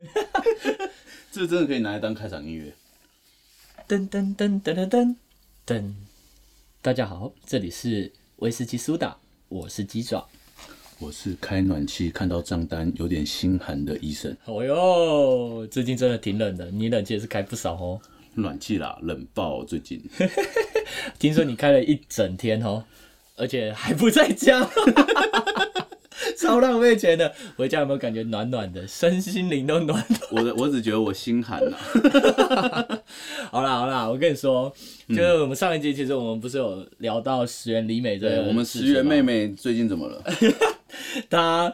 这真的可以拿来当开场音乐。噔噔噔噔噔噔噔，大家好，这里是威士忌苏打，我是鸡爪。我是开暖气看到账单有点心寒的医生。哦哟，最近真的挺冷的，你冷气也是开不少哦。暖气啦，冷爆最近。听说你开了一整天哦，而且还不在家，超浪费钱的。回家有没有感觉暖暖的，身心灵都暖暖？我的我只觉得我心寒呐。好啦好啦，我跟你说，就是我们上一集其实我们不是有聊到石原里美这，个，我们石原妹，妹最近怎么了？她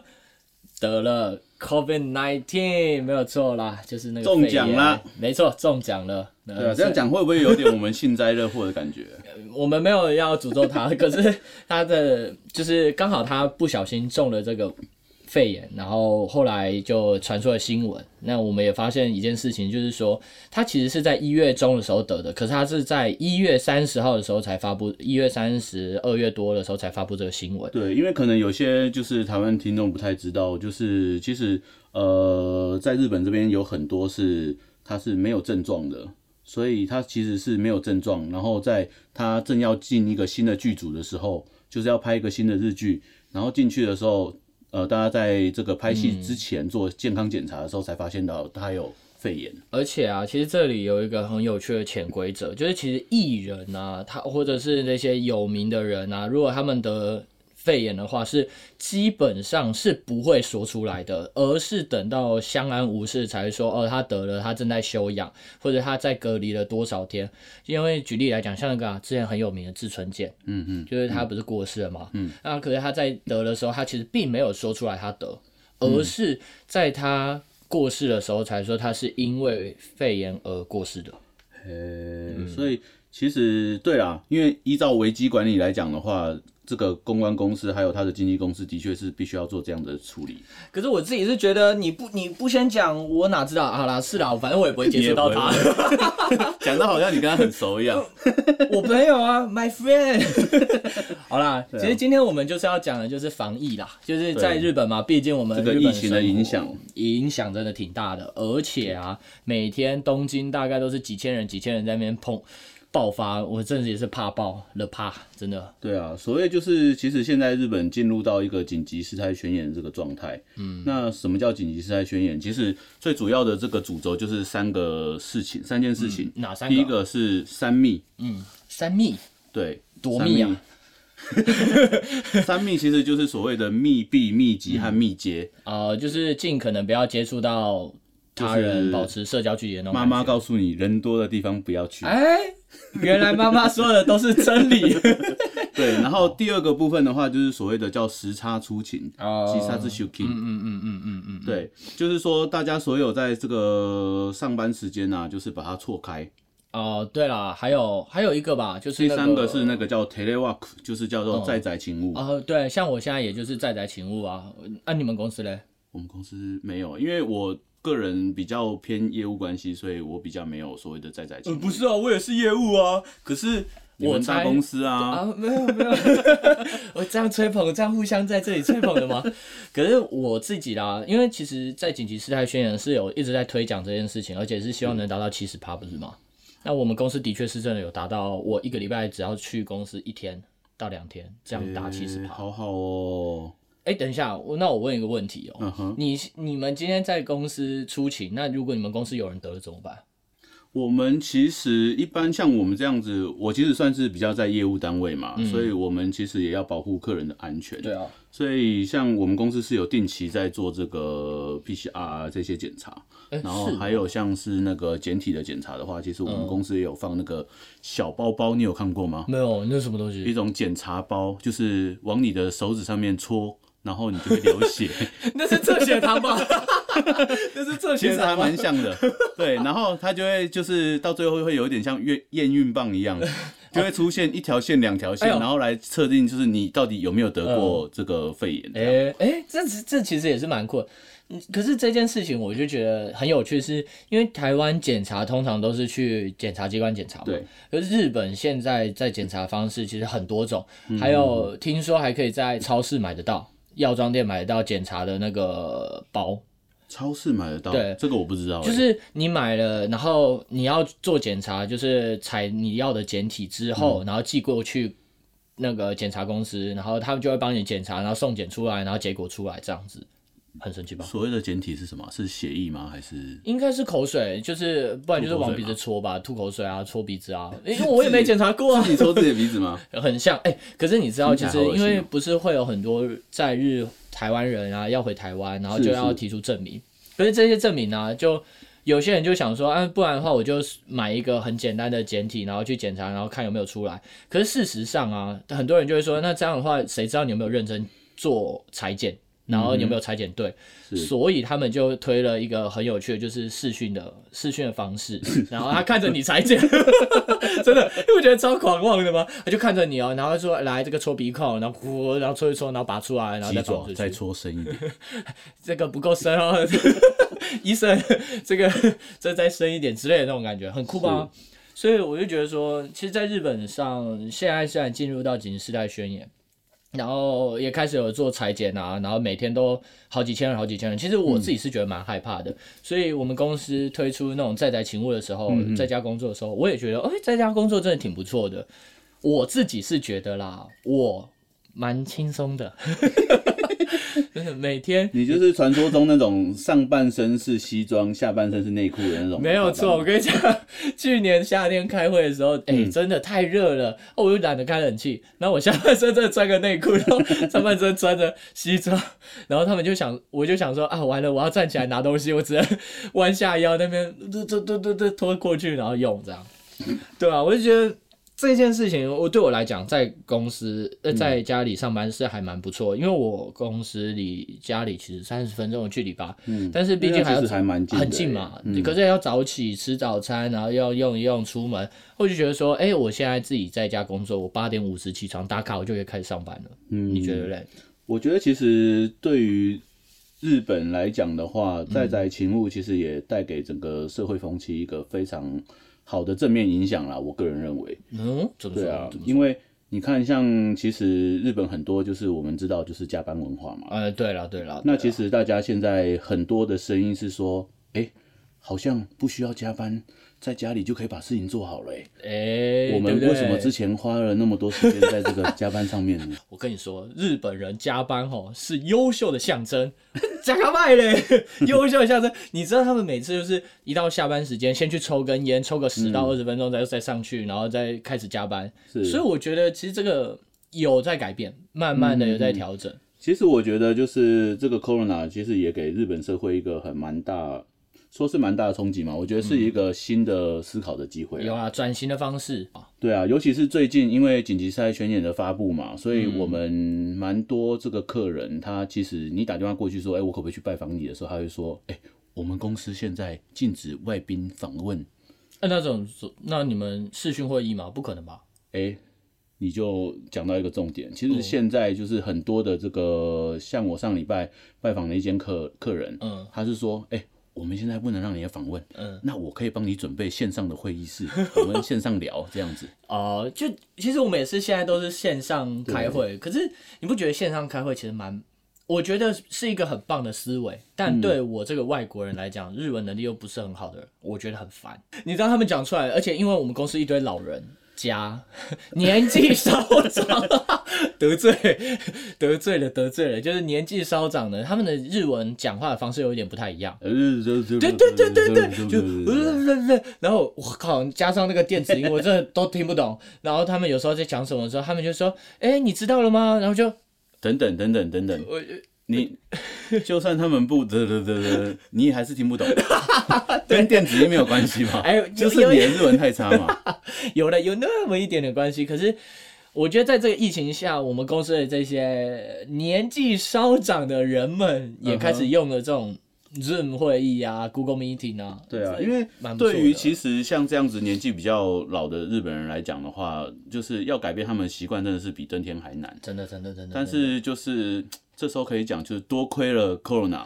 得了 COVID nineteen，没有错啦，就是那个中奖啦，没错，中奖了。对啊，这样讲会不会有点我们幸灾乐祸的感觉？我们没有要诅咒他，可是他的就是刚好他不小心中了这个肺炎，然后后来就传出了新闻。那我们也发现一件事情，就是说他其实是在一月中的时候得的，可是他是在一月三十号的时候才发布，一月三十二月多的时候才发布这个新闻。对，因为可能有些就是台湾听众不太知道，就是其实呃，在日本这边有很多是他是没有症状的，所以他其实是没有症状，然后在他正要进一个新的剧组的时候，就是要拍一个新的日剧，然后进去的时候，呃，大家在这个拍戏之前做健康检查的时候，才发现到他有肺炎。而且啊，其实这里有一个很有趣的潜规则，就是其实艺人啊，他或者是那些有名的人啊，如果他们得肺炎的话，是基本上是不会说出来的，而是等到相安无事才会说哦，他得了，他正在休养，或者他在隔离了多少天。因为举例来讲，像那个、啊、之前很有名的志村健，嗯嗯，就是他不是过世了嘛，嗯，那可是他在得的时候，他其实并没有说出来他得，而是在他过世的时候才说他是因为肺炎而过世的。呃、所以其实对啦，因为依照危机管理来讲的话，这个公关公司还有他的经纪公司的确是必须要做这样的处理。可是我自己是觉得你不你不先讲，我哪知道？好啦，是啦，反正我也不会接触到他。讲的好像你跟他很熟一样。我朋友啊，my friend。好啦，啊其实今天我们就是要讲的就是防疫啦，就是在日本嘛，毕竟我们这个疫情的影响影响真的挺大的，而且啊，每天东京大概都是几千人、几千人在那边碰爆发，我真的也是怕爆了怕，真的。对啊，所谓就是其实现在日本进入到一个紧急事态宣言这个状态。嗯，那什么叫紧急事态宣言？其实最主要的这个主轴就是三个事情，三件事情。哪三个？第一个是三密，嗯三密，对，多密啊！三密其实就是所谓的密闭、密集和密接。呃，就是尽可能不要接触到他人，保持社交距离的那种妈。妈告诉你，人多的地方不要去。哎，原来妈妈说的都是真理。对，然后第二个部分的话，就是所谓的叫时差出勤，哦时差之 shooking。嗯嗯嗯嗯嗯嗯，对，就是说大家所有在这个上班时间啊，就是把它错开。哦，对了，还有还有一个吧，就是那第三个是那个叫 telework，就是叫做在宅勤务。哦，对，像我现在也就是在宅勤务啊。啊，你们公司嘞？我们公司没有，因为我个人比较偏业务关系，所以我比较没有所谓的在宅勤务。是啊，我也是业务啊。可是你们大公司啊，啊，没有没有，我这样吹捧，这样互相在这里吹捧的吗？可是我自己啦，因为其实，在紧急事态宣言是有一直在推讲这件事情，而且是希望能达到七十趴，不是吗？那我们公司的确是真的有达到，我一个礼拜只要去公司一天到两天，这样打七十趴。好好哦。哎、等一下，我那我问一个问题哦、嗯哼，你你们今天在公司出勤，那如果你们公司有人得了怎么办？我们其实一般像我们这样子，我其实算是比较在业务单位嘛，所以我们其实也要保护客人的安全。对啊，所以像我们公司是有定期在做这个 PCR 啊这些检查，诶然后还有像是那个简体的检查的话，其实我们公司也有放那个小包包，你有看过吗？没有，那是什么东西？一种检查包，就是往你的手指上面戳，然后你就会流血，那是测血糖吧？那是测其实还蛮像的。对，然后它就会就是到最后会有一点像验验孕棒一样。就会出现一条线、两条线，哎呦然后来测定就是你到底有没有得过这个肺炎。这样哎、哎、这这其实也是蛮酷的。嗯可是这件事情我就觉得很有趣是，因为台湾检查通常都是去检察机关检查嘛，对。可是日本现在在检查方式其实很多种，嗯还有听说还可以在超市买得到，药妆店买得到检查的那个包，超市买得到，对。这个我不知道欸，就是你买了，然后你要做检查，就是采你要的检体之后，嗯。然后寄过去那个检查公司，然后他们就会帮你检查，然后送检出来，然后结果出来这样子，很神奇吧？所谓的简体是什么？是血液吗？还是应该是口水，就是不然就是往鼻子戳吧，吐口水啊，戳鼻子啊，因为我也没检查过啊。你戳自己的鼻子吗？很像哎、可是你知道，其实因为不是会有很多在日台湾人啊要回台湾，然后就要提出证明，可是这些证明呢、就有些人就想说，啊，不然的话我就买一个很简单的简体，然后去检查，然后看有没有出来。可是事实上啊，很多人就会说，那这样的话，谁知道你有没有认真做裁剪？然后你有没有裁剪对？是所以他们就推了一个很有趣的，就是视讯的视讯的方式，然后他看着你裁剪，真的，因为我觉得超狂妄的嘛，他就看着你哦，然后说来这个戳鼻孔，然后呼，然后搓一搓，然后拔出来，然后鸡再放出去，爪再搓深一点，这个不够深哦，医生，这个这再深一点之类的那种感觉，很酷吧？所以我就觉得说，其实，在日本上，现在虽然进入到紧急事态宣言，然后也开始有做裁剪啊，然后每天都好几千人、好几千人。其实我自己是觉得蛮害怕的，所以我们公司推出那种在宅勤务的时候，在家工作的时候，我也觉得，哎、在家工作真的挺不错的。我自己是觉得啦，我蛮轻松的，真的每天你就是传说中那种上半身是西装，下半身是内裤的那种。没有错，我跟你讲，去年夏天开会的时候，哎、嗯。真的太热了，哦，我又懒得开冷气，然后我下半身真的穿个内裤，然后 上半身穿着西装，然后他们就想，我就想说啊，完了，我要站起来拿东西，我只能弯下腰那边，嘟嘟嘟嘟嘟拖过去，然后用这样，对啊，我就觉得。这件事情，我对我来讲，在公司呃，嗯在家里上班是还蛮不错，因为我公司离家里其实三十分钟的距离吧，嗯但是毕竟还要那其实还蛮近很近嘛，嗯可是要早起吃早餐，然后要用一用出门，我就觉得说，哎、我现在自己在家工作，我八点五十起床打卡，我就可以开始上班了。嗯你觉得嘞？我觉得其实对于日本来讲的话，在在宅勤务其实也带给整个社会风气一个非常好的正面影响啦。我个人认为，嗯，怎么说？对啊？因为你看，像其实日本很多就是我们知道就是加班文化嘛。呃，对了对了，那其实大家现在很多的声音是说，哎、好像不需要加班，在家里就可以把事情做好了、欸。哎、我们为什么之前花了那么多时间在这个加班上面呢？我跟你说，日本人加班哦是优秀的象征，加个麦嘞，优秀的象征。你知道他们每次就是一到下班时间，先去抽根烟，抽个十到二十分钟，再再上去，然后再开始加班。是所以我觉得其实这个有在改变，慢慢的有在调整。其实我觉得就是这个 corona 其实也给日本社会一个很蛮大，说是蛮大的冲击嘛。我觉得是一个新的思考的机会啦。有啊，转型的方式啊，对啊，尤其是最近因为紧急事态宣言的发布嘛，所以我们蛮多这个客人，他其实你打电话过去说，哎、我可不可以去拜访你的时候，他会说，哎、我们公司现在禁止外宾访问，那那种那你们视讯会议吗？不可能吧？哎、你就讲到一个重点，其实现在就是很多的这个，像我上礼拜拜访的一间客客人，嗯他是说，哎、我们现在不能让你来访问，嗯，那我可以帮你准备线上的会议室，我们线上聊这样子。哦、就其实我们也是现在都是线上开会，可是你不觉得线上开会其实蛮？我觉得是一个很棒的思维，但对我这个外国人来讲，日文能力又不是很好的人，我觉得很烦。你知道他们讲出来，而且因为我们公司一堆老人加 年纪稍长，得罪得罪了得罪了，就是年纪稍长的，他们的日文讲话的方式有一点不太一样。呃，对对对对对就然后我靠，加上那个电子音，我真的都听不懂。然后他们有时候在讲什么的时候，他们就说：“哎，你知道了吗？”然后就等等等等等等，我你就算他们不得得得得，你也还是听不懂，跟电子音没有关系嘛？哎，就是有你的日文太差嘛。有了有那么一点点关系。可是我觉得在这个疫情下，我们公司的这些年纪稍长的人们也开始用了这种 Zoom 会议啊、Google Meeting 啊。对啊，因为对于其实像这样子年纪比较老的日本人来讲的话，就是要改变他们的习惯，真的是比登天还难。真的真的真的，但是就是这时候可以讲，就是多亏了 Corona。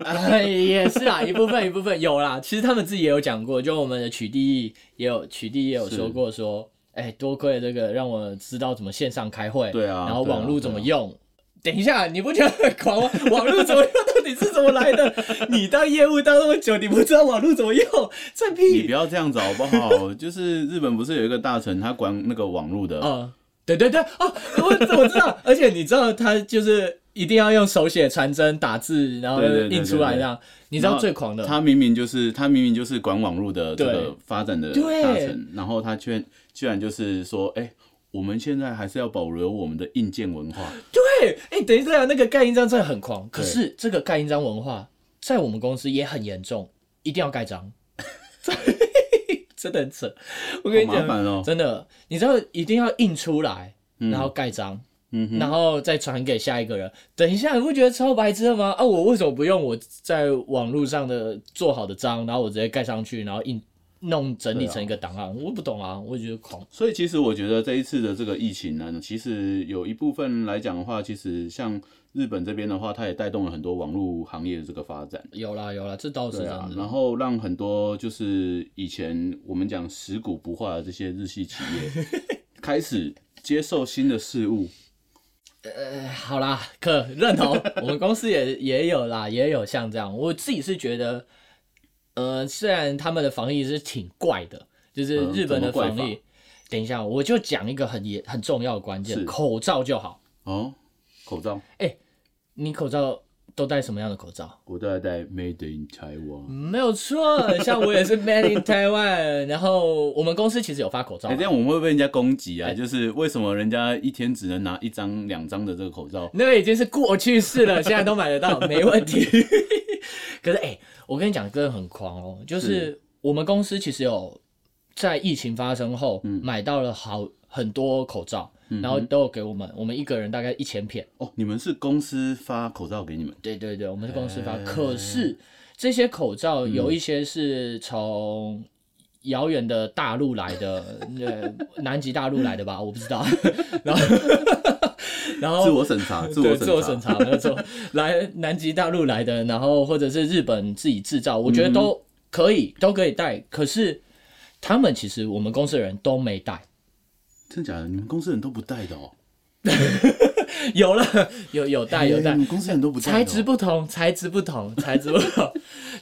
哎，也是啦，一部分一部分有啦。其实他们自己也有讲过，就我们的曲弟也有曲弟也有说过说，哎，多亏了这个让我知道怎么线上开会，对啊然后网络怎么用。等一下，你不觉得很狂吗？网络怎么用到底是怎么来的？你当业务当那么久，你不知道网络怎么用？这你不！要这样子好不好？就是日本不是有一个大臣，他管那个网络的，嗯，对对对，哦，我我知道，而且你知道他就是一定要用手写传真打字，然后印出来这样。你知道最狂的？他明明就是他明明就是管网络的这个发展的对大臣，然后他却居然就是说，哎、我们现在还是要保留我们的硬件文化。对，哎、等一下，那个盖印章真的很狂，可是这个盖印章文化在我们公司也很严重，一定要盖章，真的很扯。我跟你讲，真的，你知道一定要印出来，然后盖章。然后再传给下一个人。等一下，你不觉得超白痴的吗？啊，我为什么不用我在网络上的做好的章，然后我直接盖上去，然后印弄整理成一个档案？我不懂啊，我觉得狂。所以其实我觉得这一次的这个疫情呢，其实有一部分来讲的话，其实像日本这边的话，它也带动了很多网络行业的这个发展。有啦有啦，这倒是啊，的。然后让很多就是以前我们讲食古不化的这些日系企业，开始接受新的事物。呃好啦，可认同，我们公司也也有啦，也有像这样。我自己是觉得，呃，虽然他们的防疫是挺怪的，就是嗯日本的防疫。等一下，我就讲一个很也很重要的关键，口罩就好。哦，口罩，你口罩都戴什么样的口罩？我都在戴 Made in Taiwan。没有错，像我也是 Made in Taiwan，然后我们公司其实有发口罩哎、，这样我们会被人家攻击啊！就是为什么人家一天只能拿一张、两张的这个口罩？那个已经是过去式了，现在都买得到，没问题。可是哎、我跟你讲，真的很狂哦，就是是我们公司其实有在疫情发生后、买到了好很多口罩，然后都有给我们，我们一个人大概一千片。哦，你们是公司发口罩给你们？对对对，我们是公司发，哎可是这些口罩有一些是从遥远的大陆来的，呃，南极大陆来的吧，我不知道。然后，然后自我审查，自我自我审查没有错，来南极大陆来的，然后或者是日本自己制造，我觉得都可以，都可以带。可是他们其实我们公司的人都没带，真假的？你们公司人都不带的哦？有了，有有带有带公司人都不？材质不同，材质不同，材质不同。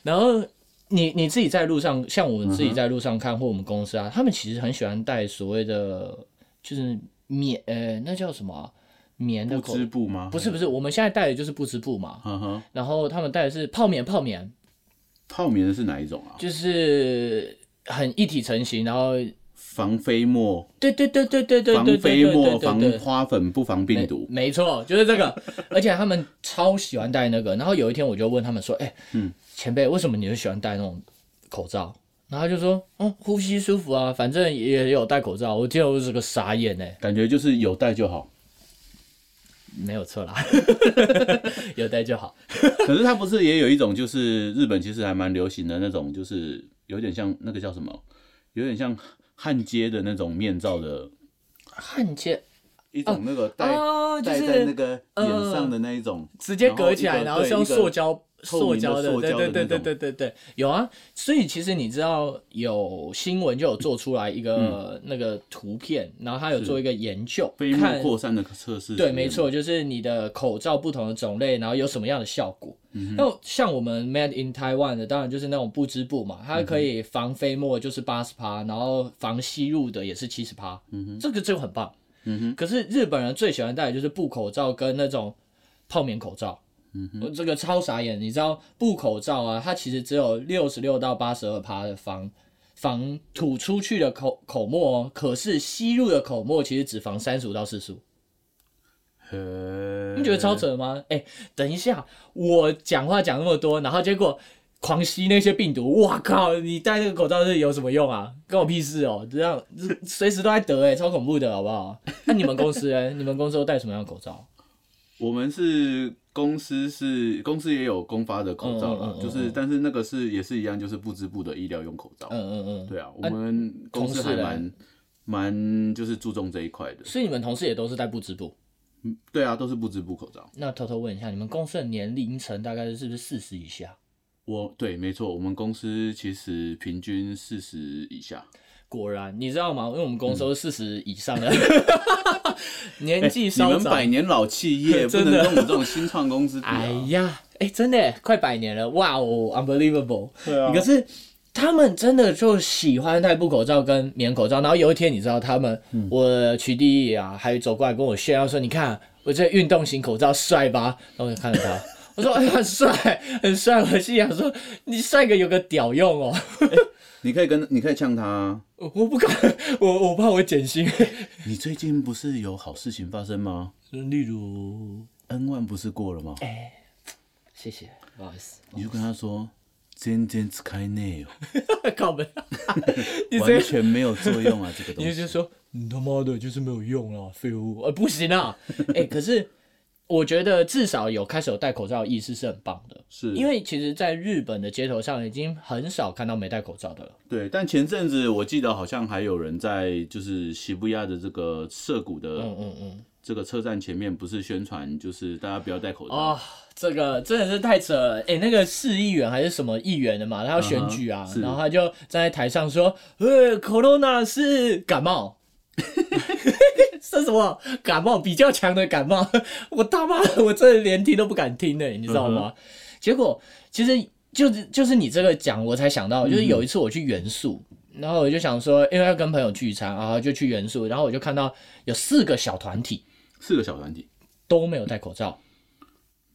然后你你自己在路上，像我们自己在路上看，或我们公司啊，他们其实很喜欢带所谓的就是棉，呃，那叫什么啊、棉的布织布吗？不是不是，我们现在带的就是布织布嘛，然后他们带的是泡棉，泡棉泡棉的是哪一种啊？就是很一体成型，然后防飞沫、对对对对对对防飞沫、防。花粉，不防病毒。没错，就是这个，而且他们超喜欢戴那个。然后有一天我就问他们说：“哎、嗯前辈，为什么你会喜欢戴那种口罩？”然后他就说：“嗯，呼吸舒服啊，反正也有戴口罩。”我听了我是个傻眼哎，感觉就是有戴就好。没有错啦，有戴就好。可是他不是也有一种，就是日本其实还蛮流行的那种，就是有点像那个叫什么，有点像焊接的那种面罩的焊接一种那个戴哦，就戴在那个脸上的那一种，直接隔起来，然然后是用塑胶塑胶的，塑对对对对对对对，有啊。所以其实你知道有新闻就有做出来一个那个图片，然后他有做一个研究，飞沫看扩散的测试。对，没。错，就是你的口罩不同的种类，然后有什么样的效果。那、像我们 Made in Taiwan 的，当然就是那种布织布嘛，它可以防飞沫，就是八十趴，然后防吸入的也是七十趴，这个就很棒。可是日本人最喜欢戴的就是布口罩跟那种泡棉口罩。我这个超傻眼，你知道布口罩啊，它其实只有六十六到八十二趴的防防吐出去的口口沫哦，可是吸入的口沫其实只防三十五到四十五。呃，你觉得超扯吗？哎、等一下，我讲话讲那么多，然后结果狂吸那些病毒，哇靠！你戴那个口罩是有什么用啊？关我屁事哦！这样这随时都在得哎、超恐怖的好不好？那你们公司呢？你们公司都戴什么样的口罩？我们是公司是公司也有公发的口罩啦嗯嗯嗯，嗯就是但是那个是也是一样，就是不织布的医疗用口罩。嗯嗯嗯。对啊，我们公司还蛮蛮就是注重这一块的。所以你们同事也都是戴不织布。对啊，都是不织布口罩。那偷偷问一下，你们公司的年龄层大概是不是四十以下？我对，没错，我们公司其实平均四十以下。果然，你知道吗？因为我们公司都是四十以上的，年纪你稍长们百，年老企业 不能跟我们这种新创公司比哎啊！呀，哎，真的快百年了，哇哦，unbelievable！对啊可是他们真的就喜欢戴布口罩跟棉口罩，然后有一天你知道他们，嗯我曲弟弟啊，还走过来跟我炫耀说：“你看我这运动型口罩帅吧？”然后我就看着他，我说：“哎，很帅，很帅。”我心想说：“你帅个有个屌用哦！”你可以跟你可以呛他啊！我我不敢，我我怕我减薪。你最近不是有好事情发生吗例如，？N 万不是过了吗？哎谢谢，不好意思，你就跟他说，真正是开内哦，靠门，完全没有作用啊，这个东西。你就说你他妈的就是没有用啊，废物！呃，不行啊，哎、可是我觉得至少有开始有戴口罩的意识是很棒的，是因为其实，在日本的街头上已经很少看到没戴口罩的了。对，但前阵子我记得好像还有人在就是西布亚的这个涩谷的嗯嗯嗯，这个车站前面，不是宣传就是大家不要戴口罩。啊、这个真的是太扯了！哎、那个市议员还是什么议员的嘛，他要选举啊然后他就站在台上说：“呃，corona 是感冒。” 是什么感冒比较强的感冒？我他妈的，我真的连听都不敢听呢，你知道吗？结果其实就是就是你这个讲，我才想到，就是有一次我去元素，然后我就想说，因为要跟朋友聚餐，然后就去元素，然后我就看到有四个小团体四个小团体都没有戴口罩。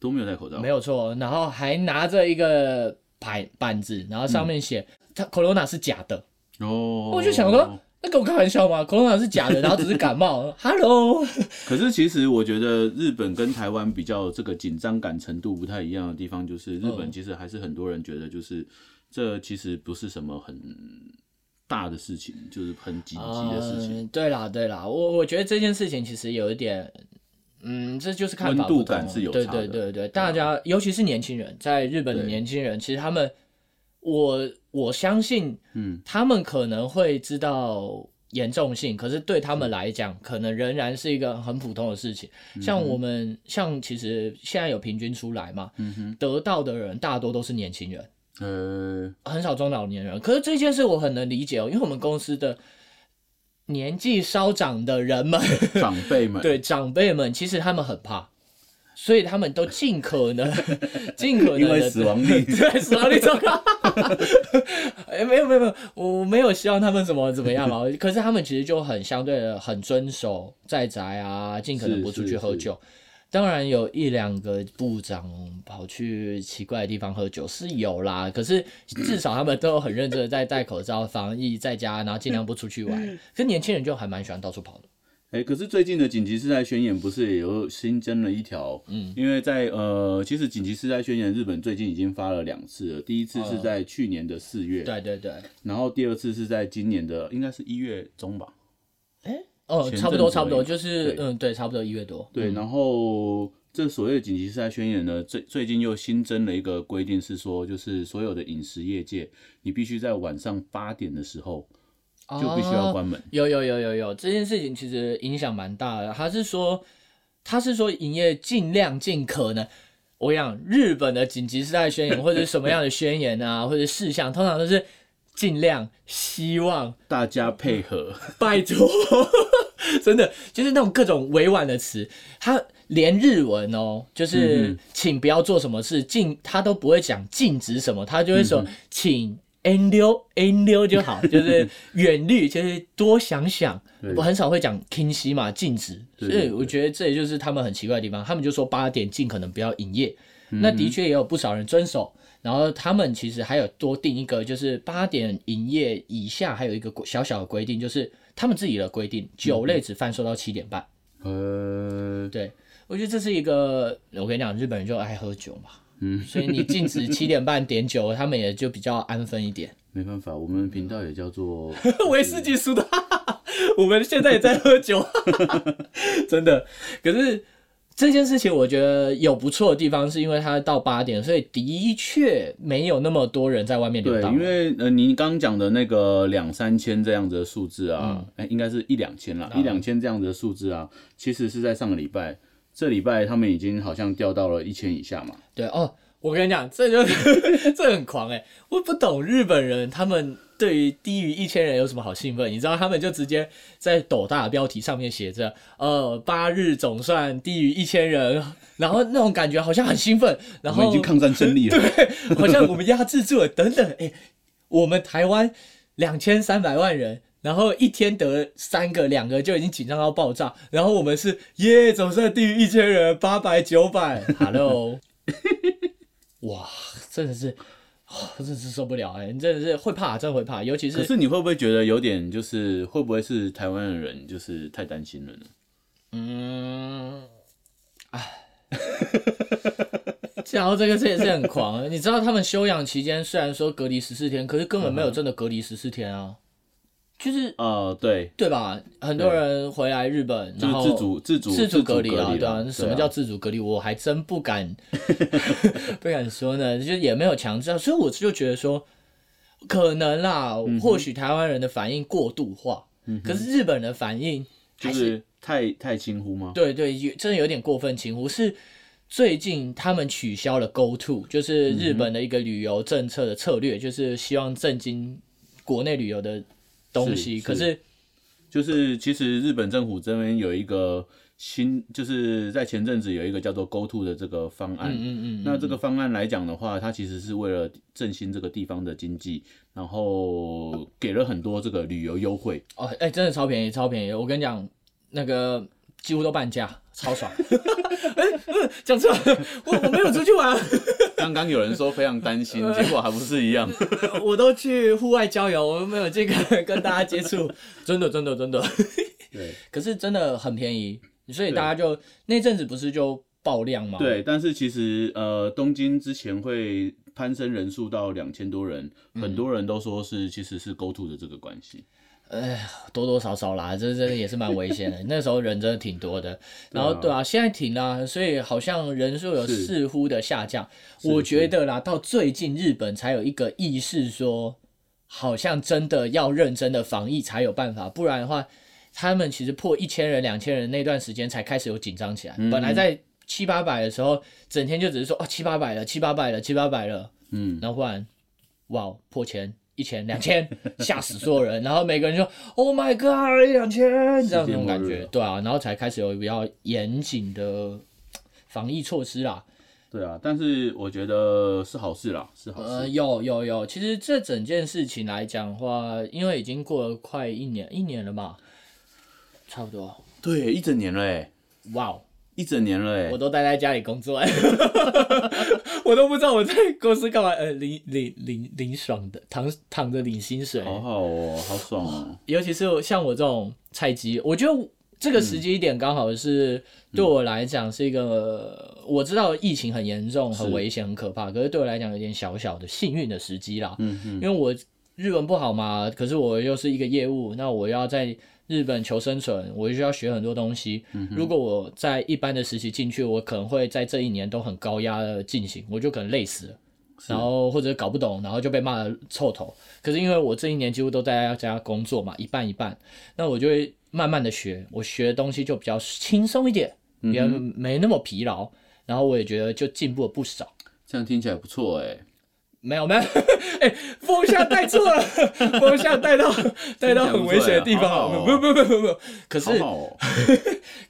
都没有戴口罩，没有错，然后还拿着一个牌板子，然后上面写他 corona 是假的，哦。我就想说，那跟我开玩笑吗？corona 是假的，然后只是感冒，hello，可是其实我觉得日本跟台湾比较这个紧张感程度不太一样的地方，就是日本嗯。其实还是很多人觉得就是这其实不是什么很大的事情，就是很紧急的事情。嗯，对啦对啦，我我觉得这件事情其实有一点。嗯，这就是看法温度感是有对差的。对对对，大家尤其是年轻人，在日本的年轻人，其实他们，我我相信，嗯，他们可能会知道严重性，可是对他们来讲，可能仍然是一个很普通的事情。嗯像我们，像其实现在有平均出来嘛，嗯，得到的人大多都是年轻人，呃，很少中老年人。可是这件事我很能理解哦，因为我们公司的年纪稍长的人们，长辈们，对长辈们，其实他们很怕。所以他们都尽可能、尽可能因为的死亡率 对死亡率超高。哎，没有没有没有，我没有希望他们怎么怎么样嘛。可是他们其实就很相对的很遵守在宅啊，尽可能不出去喝酒。当然有一两个部长跑去奇怪的地方喝酒是有啦，可是至少他们都很认真的在戴口罩、防疫，在家，然后尽量不出去玩。可是年轻人就还蛮喜欢到处跑的。哎、可是最近的紧急事态宣言不是也有新增了一条？嗯，因为在呃，其实紧急事态宣言日本最近已经发了两次了，第一次是在去年的四月，对对对，然后第二次是在今年的应该是一月中吧。哦，前阵子差不多差不多，就是嗯，对，差不多一月多。对，然后这所谓的紧急事态宣言呢，最最近又新增了一个规定，是说就是所有的饮食业界，你必须在晚上八点的时候就必须要关门。有有有有有，这件事情其实影响蛮大的。他是说，他是说营业尽量尽可能。我想日本的紧急事态宣言或者什么样的宣言啊，或者事项，通常都是尽量希望大家配合，拜托，真的就是那种各种委婉的词，他连日文哦，就是嗯请不要做什么事，禁他都不会讲禁止什么，他就会嗯说请 N 溜 N 溜就好，就是远虑，就是多想想。我很少会讲 k 西嘛，禁止，所以我觉得这也就是他们很奇怪的地方。他们就说八点尽可能不要营业，嗯那的确也有不少人遵守。然后他们其实还有多定一个，就是八点营业以下还有一个小小的规定，就是他们自己的规定，酒类只贩售到七点半。呃，对我觉得这是一个，我跟你讲，日本人就爱喝酒嘛，嗯，所以你禁止七点半点酒，他们也就比较安分一点。没办法，我们频道也叫做 威士忌苏打，我们现在也在喝酒，真的。可是这件事情，我觉得有不错的地方，是因为它到八点，所以的确没有那么多人在外面流对，荡。因为呃，您刚刚讲的那个两三千这样子的数字啊，哎、应该是一两千啦，一两千这样子的数字啊，其实是在上个礼拜，这礼拜他们已经好像掉到了一千以下嘛。对哦，我跟你讲，这就 这很狂哎、我不懂日本人他们对于低于一千人有什么好兴奋？你知道他们就直接在斗大的标题上面写着呃八日总算低于一千人，然后那种感觉好像很兴奋，然后我们已经抗战胜利了。对好像我们压制住了，等等，哎、我们台湾两千三百万人，然后一天得三个、两个就已经紧张到爆炸，然后我们是耶，总算低于一千人，八百、九百，Hello，哇，真的是，哦真的是受不了哎、你真的是会怕，真的会怕，尤其是可是你会不会觉得有点就是会不会是台湾的人就是太担心了呢？嗯，哎，讲到这个，这也是很狂。你知道他们休养期间虽然说隔离十四天，可是根本没有真的隔离十四天啊，就是呃，对，对吧？很多人回来日本，然后自主自主自主隔离啊，对啊。什么叫自主隔离？我还真不敢 不敢说呢，就也没有强制啊，所以我就觉得说，可能啦，嗯或许台湾人的反应过度化，可是日本人的反应还就是是太太轻忽吗？对对，有真的有点过分轻忽。是最近他们取消了 Go To，就是日本的一个旅游政策的策略，就是希望震惊国内旅游的东西。是可是就是其实日本政府这边有一个新，就是在前阵子有一个叫做 Go To 的这个方案。嗯嗯嗯，那这个方案来讲的话，它其实是为了振兴这个地方的经济，然后给了很多这个旅游优惠。哦，哎、真的超便宜，超便宜！我跟你讲，那个几乎都半价，超爽。哎、呃讲错了，我我没有出去玩，刚刚有人说非常担心，结果还不是一样。我都去户外郊游，我没有这个跟大家接触，真的真的真的。对可是真的很便宜，所以大家就那阵子不是就爆量吗？，对，但是其实呃，东京之前会攀升人数到两千多人，很多人都说是其实是 Go To 的这个关系。多多少少啦，这这也是蛮危险的。那时候人真的挺多的，然后对啊，现在停啦，所以好像人数有似乎的下降。我觉得啦，到最近日本才有一个意识说，好像真的要认真的防疫才有办法，不然的话，他们其实破一千人、两千人那段时间才开始有紧张起来。嗯本来在七八百的时候，整天就只是说哦七八百了，七八百了，七八百了，嗯，然后忽然，哇，破千。一千、两千，吓死所有人，然后每个人就 “Oh my God”，一两千这样那种感觉对啊，然后才开始有比较严谨的防疫措施啦。对啊，但是我觉得是好事啦，是好呃，事。有有有，其实这整件事情来讲的话，因为已经过了快一年，一年了吧，差不多。对，一整年了哎，哇哦，一整年了哎我。都待在家里工作，我都不知道我在公司干嘛。呃，领领领领爽的，躺躺着领薪水。好好哦，好爽哦。尤其是像我这种菜鸡，我觉得这个时机点刚好是对我来讲是一个，我知道疫情很严重、很危险、很可怕，可是对我来讲有点小小的幸运的时机啦。嗯嗯，因为我日文不好嘛，可是我又是一个业务，那我要在日本求生存，我就需要学很多东西。如果我在一般的实习进去，我可能会在这一年都很高压的进行，我就可能累死了。然后或者搞不懂，然后就被骂的臭头。可是因为我这一年几乎都在家工作嘛，一半一半，那我就会慢慢的学，我学的东西就比较轻松一点，也没那么疲劳。然后我也觉得就进步了不少。这样听起来不错哎。没有没有，哎、风向带错了，风向带到 带到很危险的地方。了，好好哦。不不不不不，可是。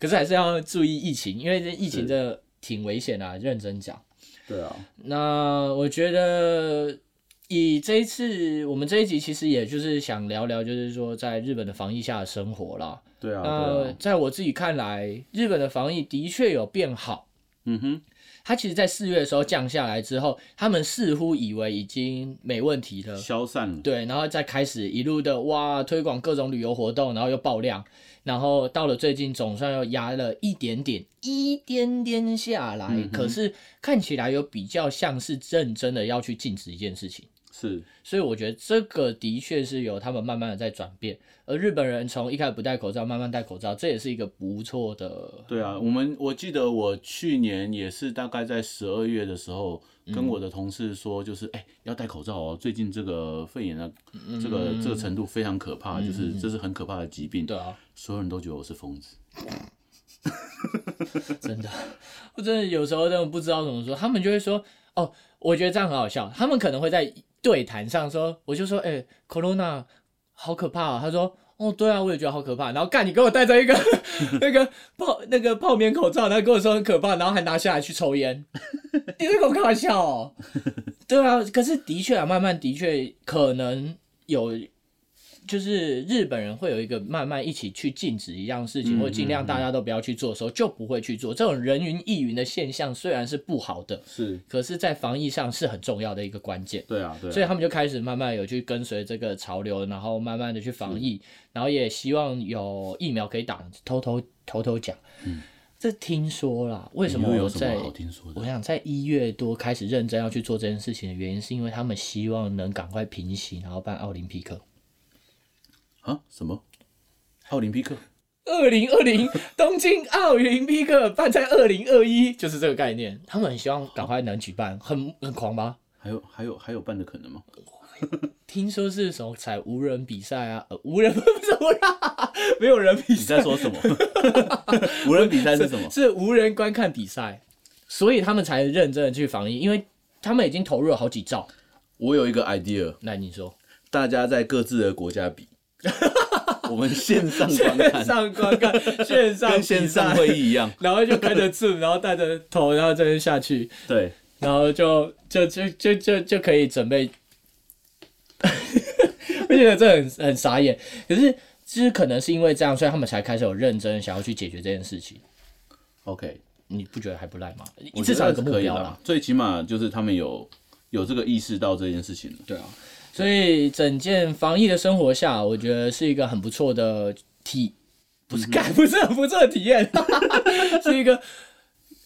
可是还是要注意疫情，因为这疫情真的挺危险的、啊，认真讲。对啊，那我觉得以这一次我们这一集其实也就是想聊聊，就是说在日本的防疫下的生活啦。对啊，呃在我自己看来，日本的防疫的确有变好。嗯哼，它其实，在四月的时候降下来之后，他们似乎以为已经没问题了，消散了。对，然后再开始一路的哇推广各种旅游活动，然后又爆量，然后到了最近总算又压了一点点，一点点下来，嗯可是看起来有比较像是认真的要去禁止一件事情。是，所以我觉得这个的确是由他们慢慢的在转变，而日本人从一开始不戴口罩，慢慢戴口罩，这也是一个不错的。对啊，我们我记得我去年也是大概在十二月的时候，跟我的同事说，就是哎、要戴口罩哦，最近这个肺炎的，这个这个程度非常可怕，就是这是很可怕的疾病，对啊，所有人都觉得我是疯子。真的，我真的有时候真的不知道怎么说，他们就会说。哦，我觉得这样很好笑。他们可能会在对谈上说，我就说，哎、c o r o n a 好可怕啊。他说，哦，对啊，我也觉得好可怕。然后干，你给我戴着一个 那个泡那个泡棉口罩，然后跟我说很可怕，然后还拿下来去抽烟，你在跟我开玩笑哦？对啊，可是的确啊，慢慢的确可能有。就是日本人会有一个慢慢一起去禁止一样事情，嗯或尽量大家都不要去做的时候，就不会去做。这种人云亦云的现象虽然是不好的，是，可是，在防疫上是很重要的一个关键。对啊，对啊。所以他们就开始慢慢有去跟随这个潮流，然后慢慢的去防疫，然后也希望有疫苗可以打。偷偷偷偷讲，这听说啦，为什么我在？我想在一月多开始认真要去做这件事情的原因，是因为他们希望能赶快平息，然后办奥林匹克。啊？什么？奥林匹克？二零二零东京奥林匹克办在二零二一，就是这个概念。他们很希望赶快能举办，很很狂吧？还有还有还有办的可能吗？听说是什么采无人比赛啊？呃，无人 不是无人，没有人比赛你，在说什么？无人比赛是什么？是无人观看比赛，所以他们才认真的去防疫，因为他们已经投入了好几兆。我有一个 idea，那你说，大家在各自的国家比，我们线上观线看，上观看，线上跟线上会议一样。然后就跟着 Zoom，然后带着头，然后这边下去，对，然后就就就就就就可以准备，我觉得这很很傻眼。可是其实可能是因为这样，所以他们才开始有认真想要去解决这件事情。OK，你不觉得还不赖吗？至少有个目可以啦标啦。。最起码就是他们有有这个意识到这件事情了。对啊，所以整件防疫的生活下，我觉得是一个很不错的体，不是干，不是很不错的体验，是一个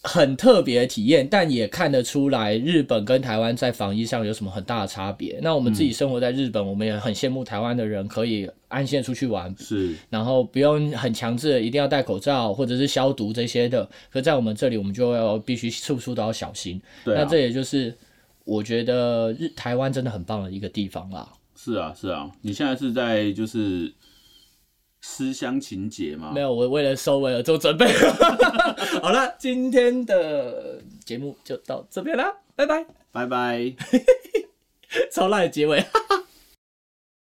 很特别的体验，但也看得出来日本跟台湾在防疫上有什么很大的差别。那我们自己生活在日本，我们也很羡慕台湾的人可以安心地出去玩，是，然后不用很强制的一定要戴口罩或者是消毒这些的。可在我们这里，我们就要必须处处都要小心。对啊那这，也就是我觉得日台湾真的很棒的一个地方啦。是啊，是啊。你现在是在就是思乡情节吗？没有，我为了收尾而做准备。好了，今天的节目就到这边啦，拜拜。拜拜。超烂的结尾。